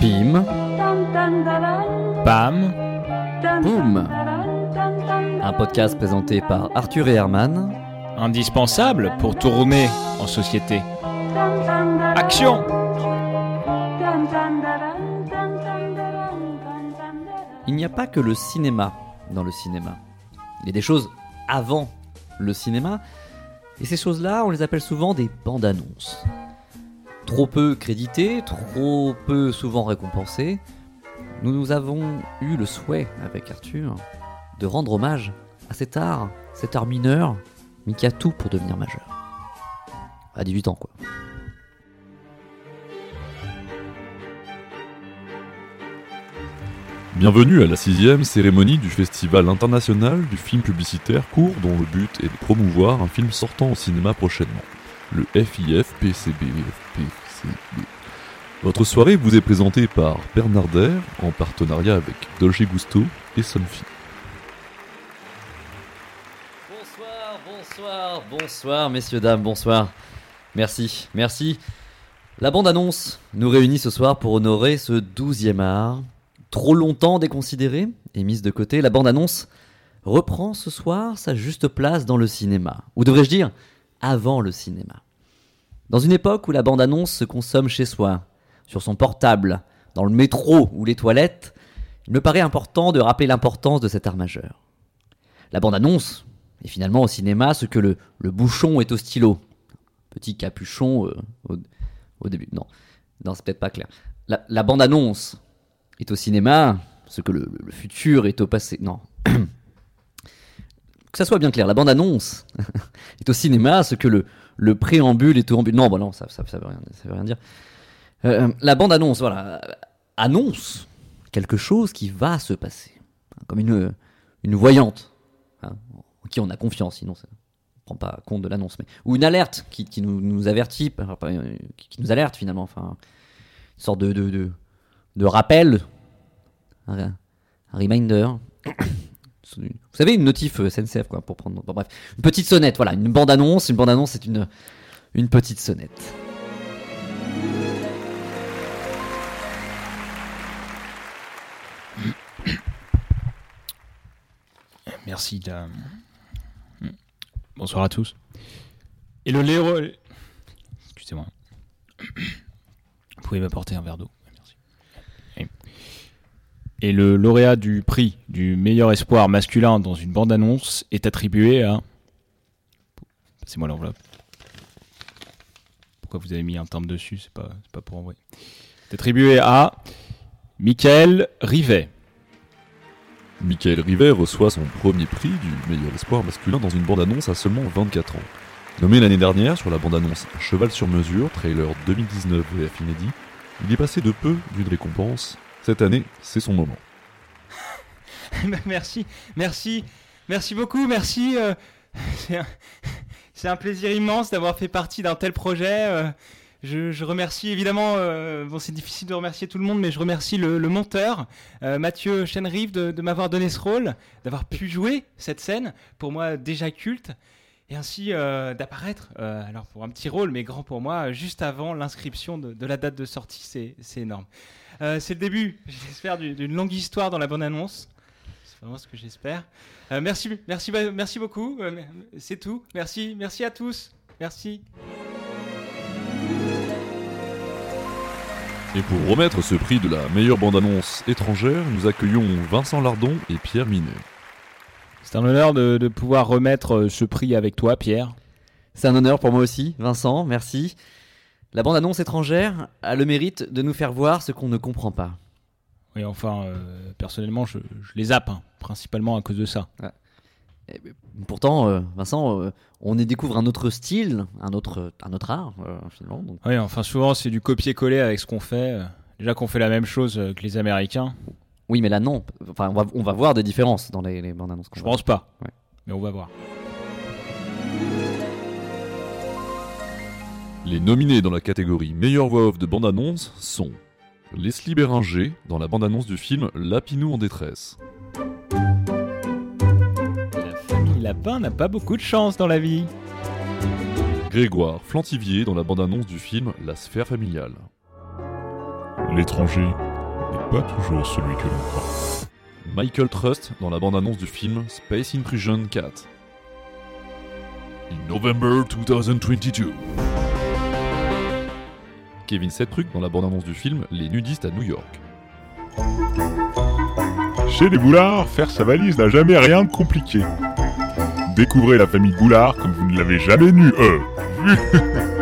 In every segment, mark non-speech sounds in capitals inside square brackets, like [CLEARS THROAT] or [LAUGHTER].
Pim, Bam boum. Un podcast présenté par Arthur et Herman. Indispensable pour tourner en société. Action Il n'y a pas que le cinéma dans le cinéma. Il y a des choses avant le cinéma. Et ces choses-là, on les appelle souvent des bandes annonces. Trop peu créditées, trop peu souvent récompensées. Nous, nous avons eu le souhait, avec Arthur, de rendre hommage à cet art, cet art mineur, mais qui a tout pour devenir majeur. À 18 ans, quoi. Bienvenue à la sixième cérémonie du Festival international du film publicitaire court dont le but est de promouvoir un film sortant au cinéma prochainement, le FIF PCB. PCB. Votre soirée vous est présentée par Bernardaire en partenariat avec Dolce Gusto et Sonfi. Bonsoir, bonsoir, bonsoir, messieurs, dames, bonsoir. Merci, merci. La bande-annonce nous réunit ce soir pour honorer ce douzième art. Trop longtemps déconsidéré et mise de côté, la bande-annonce reprend ce soir sa juste place dans le cinéma. Ou devrais-je dire, avant le cinéma. Dans une époque où la bande-annonce se consomme chez soi, sur son portable, dans le métro ou les toilettes, il me paraît important de rappeler l'importance de cet art majeur. La bande-annonce est finalement au cinéma ce que le, bouchon est au stylo. Petit capuchon euh, au, début. Non, non c'est peut-être pas clair. La, bande-annonce est au cinéma ce que le, le- le futur est au passé. Non. [CLEARS THROAT] que ça soit bien clair, la bande-annonce est au cinéma ce que le, le préambule est au ambule. Non, bah non, ça, ça, ça veut, rien, dire. Euh, la bande-annonce, voilà, annonce quelque chose qui va se passer. Comme une, une voyante hein, en qui on a confiance, sinon ça ne prend pas compte de l'annonce. Ou une alerte qui, qui nous, nous avertit, euh, qui, nous alerte finalement, enfin, une sorte de, de, de, rappel, un reminder. Vous savez, une notif euh, SNCF, quoi, pour prendre. bref, une petite sonnette, voilà, une bande-annonce. Une bande-annonce, c'est une, une petite sonnette. Merci. de- Bonsoir à tous. Et le Léro... Excusez-moi. Vous pouvez m'apporter un verre d'eau. Et- le lauréat du prix du meilleur espoir masculin dans une bande-annonce est attribué à... Passez-moi l'enveloppe. Pourquoi vous avez mis un timbre dessus C'est pas, pas pour envoyer. C'est attribué à Michael Rivet. Michael Rivet reçoit son premier prix du meilleur espoir masculin dans une bande-annonce à seulement 24 ans. Nommé l'année dernière sur la bande-annonce Cheval sur mesure, trailer 2019 VF inédit, il est passé de peu d'une récompense. Cette année, c'est son moment. [LAUGHS] merci, merci, merci beaucoup, merci. euh, [LAUGHS] [LAUGHS] c'est un, plaisir immense d'avoir fait partie d'un tel projet. euh, je, remercie évidemment, euh, bon c'est difficile de remercier tout le monde, mais je remercie le, monteur, Mathieu Chenrive, de m'avoir donné ce rôle, d'avoir pu jouer cette scène, pour moi déjà culte, et ainsi euh, d'apparaître, euh, alors pour un petit rôle, mais grand pour moi, juste avant l'inscription de, la date de sortie, c'est énorme. Euh, c'est le début, [LAUGHS] j'espère, d'une longue histoire dans la bonne annonce. C'est vraiment ce que j'espère. Merci, merci, ba- merci beaucoup. C'est tout. Merci, merci à tous. Merci. Et pour remettre ce prix de la meilleure bande-annonce étrangère, nous accueillons Vincent Lardon et Pierre Minet. C'est un honneur de, de pouvoir remettre euh, ce prix avec toi, Pierre. C'est un honneur pour moi aussi, Vincent, merci. La bande-annonce étrangère a le mérite de nous faire voir ce qu'on ne comprend pas. Oui, enfin, euh, personnellement, je, je les zappe, hein, principalement à cause de ça. Et pourtant, euh, Vincent, euh, on y découvre un autre style, un autre, un autre art, finalement. Donc, Oui, enfin, souvent, c'est du copier-coller avec ce qu'on fait. Déjà qu'on fait la même chose que les Américains, oui, mais là, non. Enfin, on va, on va voir des différences dans les, les bandes-annonces. qu'on je va- pense pas. Ouais. Mais on va voir. Les nominés dans la catégorie meilleure voix off de bande-annonce sont Leslie Béringer dans la bande-annonce du film Lapinou en détresse, La famille Lapin n'a pas beaucoup de chance dans la vie. Grégoire Flantivier dans la bande-annonce du film La sphère familiale, l'étranger n'est pas toujours celui que l'on croit. Michael Trust dans la bande-annonce du film Space in Prison 4. In November 2022. Kevin Setruck dans la bande-annonce du film Les nudistes à New York. Chez les Boulards, faire sa valise n'a jamais rien de compliqué. Découvrez la famille Boulard comme vous ne l'avez jamais nu, euh, [LAUGHS]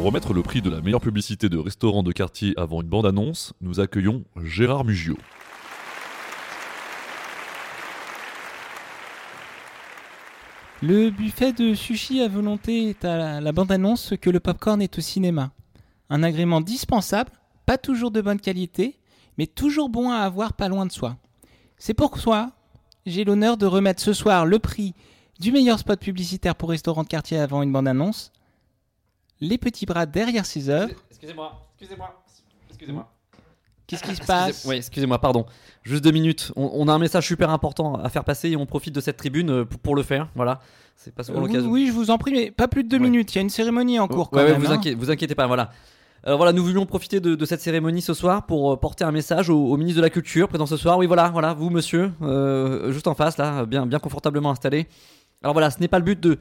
Pour remettre le prix de la meilleure publicité de restaurant de quartier avant une bande-annonce, nous accueillons Gérard Mugio. Le buffet de sushi à volonté est à la bande-annonce ce que le popcorn est au cinéma. Un agrément dispensable, pas toujours de bonne qualité, mais toujours bon à avoir pas loin de soi. C'est pourquoi j'ai l'honneur de remettre ce soir le prix du meilleur spot publicitaire pour restaurant de quartier avant une bande-annonce. Les petits bras derrière ses œuvres. Excusez-moi, excusez-moi, excusez-moi. Qu'est-ce qui se passe? Oui, excusez-moi, pardon. Juste deux minutes. On, on a un message super important à faire passer et on profite de cette tribune euh, pour, pour le faire. Voilà. C'est pas souvent Euh, oui, l'occasion. oui, je vous en prie, mais pas plus de deux Ouais. minutes. Il y a une cérémonie en cours quand Ouais, ouais, même. vous, hein. inquiétez, vous inquiétez pas, voilà. Alors voilà, nous voulions profiter de, de cette cérémonie ce soir pour euh, porter un message au, au ministre de la Culture présent ce soir. Oui, voilà, voilà, vous, monsieur, euh, juste en face, là, bien, bien confortablement installé. Alors voilà, ce n'est pas le but de.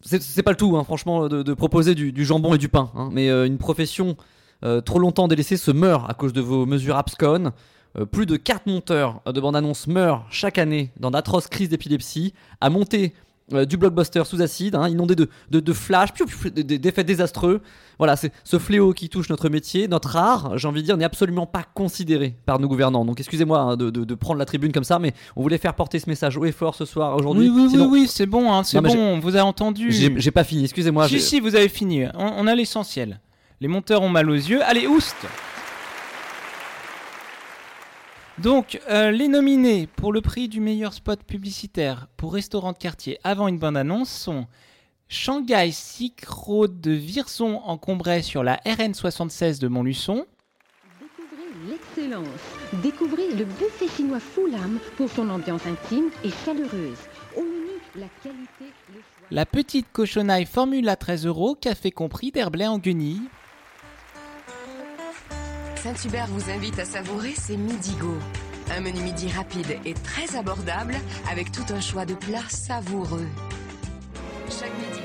C'est pas le tout, hein, franchement, de, proposer du, jambon et du pain. hein, mais euh, une profession euh, trop longtemps délaissée se meurt à cause de vos mesures abscon. Euh, plus de 4 monteurs de bande-annonce meurent chaque année dans d'atroces crises d'épilepsie, à monter euh, du blockbuster sous acide, hein, inondé de, de, de flash, d'effets désastreux. Voilà, c'est ce fléau qui touche notre métier, notre art, j'ai envie de dire, n'est absolument pas considéré par nos gouvernants. Donc excusez-moi hein, de, de- de prendre la tribune comme ça, mais on voulait faire porter ce message haut et fort ce soir, aujourd'hui. Oui, oui, Sinon, oui, oui, c'est bon, hein, c'est bon, on vous a entendu. j'ai pas fini, excusez-moi. Si, si, vous avez fini. On, on a l'essentiel. Les monteurs ont mal aux yeux. Allez, oust Donc, euh, les nominés pour le prix du meilleur spot publicitaire pour restaurant de quartier avant une bande-annonce sont Shanghai Silk Road de Virzon en Combray sur la RN76 de Montluçon, Découvrez l'excellence. Découvrez le buffet chinois Fulam pour son ambiance intime et chaleureuse. Au menu, la qualité, le choix. la petite cochonaille Formule à 13 euros, café compris d'Herblay en guenilles, Saint-Hubert vous invite à savourer ses Midigo. Un menu midi rapide et très abordable avec tout un choix de plats savoureux. Chaque Midigo.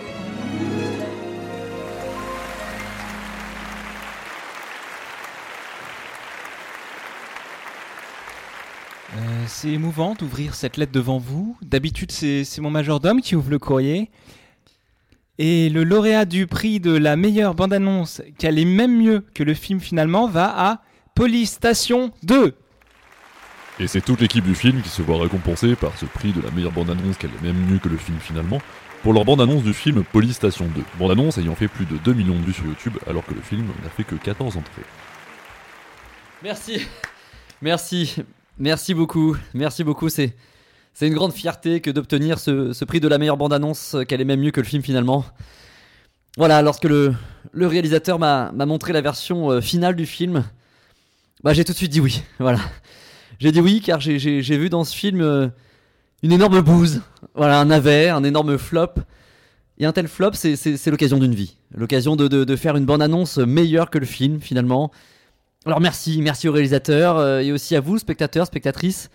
Euh, c'est émouvant d'ouvrir cette lettre devant vous. D'habitude, c'est mon majordome qui ouvre le courrier. Et le lauréat du prix de la meilleure bande-annonce, qui allait même mieux que le film finalement, va à Police Station 2. Et c'est toute l'équipe du film qui se voit récompensée par ce prix de la meilleure bande-annonce qu'elle est même mieux que le film finalement, pour leur bande-annonce du film Police Station 2. Bande-annonce ayant fait plus de 2 millions de vues sur YouTube alors que le film n'a fait que 14 entrées. Merci, merci, merci beaucoup, merci beaucoup. C'est, c'est une grande fierté que d'obtenir ce, prix de la meilleure bande-annonce, euh, qu'elle est même mieux que le film finalement. Voilà, lorsque le, réalisateur m'a, montré la version euh, finale du film, bah j'ai tout de suite dit oui. [LAUGHS] Voilà, j'ai dit oui car j'ai, vu dans ce film euh, une énorme bouse, voilà, un navet, un énorme flop. Et un tel flop, c'est, l'occasion d'une vie, l'occasion de, faire une bande-annonce meilleure que le film finalement. Alors merci, merci au réalisateur et aussi à vous, spectateurs, spectatrices,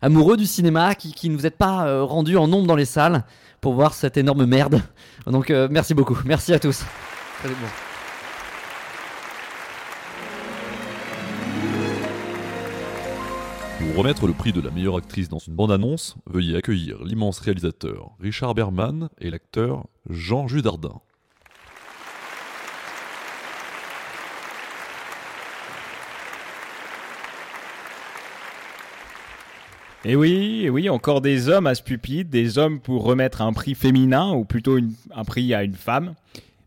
amoureux du cinéma, qui, qui ne vous êtes pas euh, rendus en nombre dans les salles pour voir cette énorme merde. [LAUGHS] Donc euh, merci beaucoup, merci à tous. Très bon. Pour remettre le prix de la meilleure actrice dans une bande-annonce, veuillez accueillir l'immense réalisateur Richard Berman et l'acteur Jean Judardin. Et oui, oui, encore des hommes à ce pupitre, des hommes pour remettre un prix féminin, ou plutôt un prix à une femme.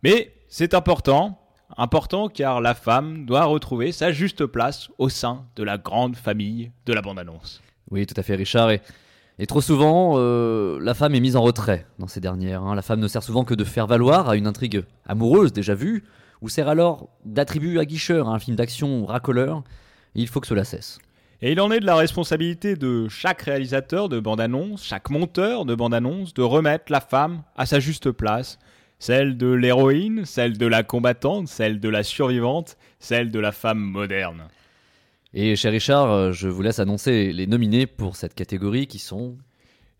Mais c'est important, important car la femme doit retrouver sa juste place au sein de la grande famille de la bande-annonce. Oui, tout à fait, Richard. Et, trop souvent, euh, la femme est mise en retrait dans ces dernières. hein. La femme ne sert souvent que de faire valoir à une intrigue amoureuse déjà vue, ou sert alors d'attribut aguicheur à un film d'action racoleur. Il faut que cela cesse. Et il en est de la responsabilité de chaque réalisateur de bande-annonce, chaque monteur de bande-annonce, de remettre la femme à sa juste place. Celle de l'héroïne, celle de la combattante, celle de la survivante, celle de la femme moderne. Et cher Richard, euh, je vous laisse annoncer les nominés pour cette catégorie qui sont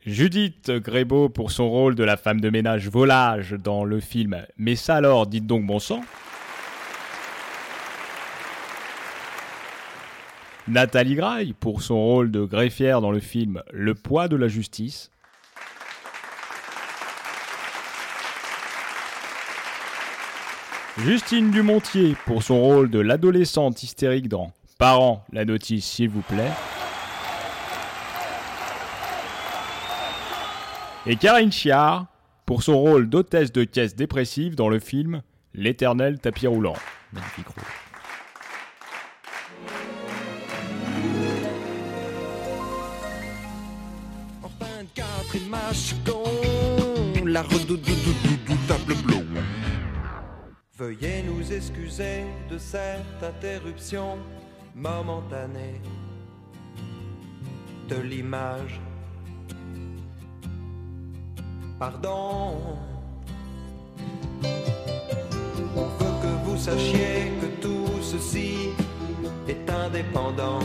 Judith Grébeau pour son rôle de la femme de ménage volage dans le film Mais ça alors, dites donc bon sang. Nathalie Graille pour son rôle de greffière dans le film Le poids de la justice. Justine Dumontier pour son rôle de l'adolescente hystérique dans Parents, la notice s'il vous plaît. Et Karine Chiard pour son rôle d'hôtesse de caisse dépressive dans le film L'éternel tapis roulant. magnifiques rôles. 24 images con, la redoutable blond. Veuillez nous excuser de cette interruption momentanée de l'image. Pardon. On veut que vous sachiez que tout ceci est indépendant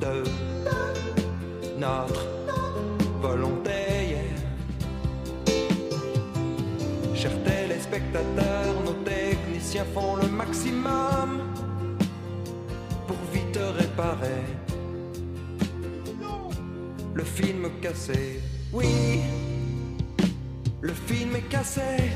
de notre Chers téléspectateurs, nos techniciens font le maximum pour vite réparer le film cassé. Oui, le film est cassé.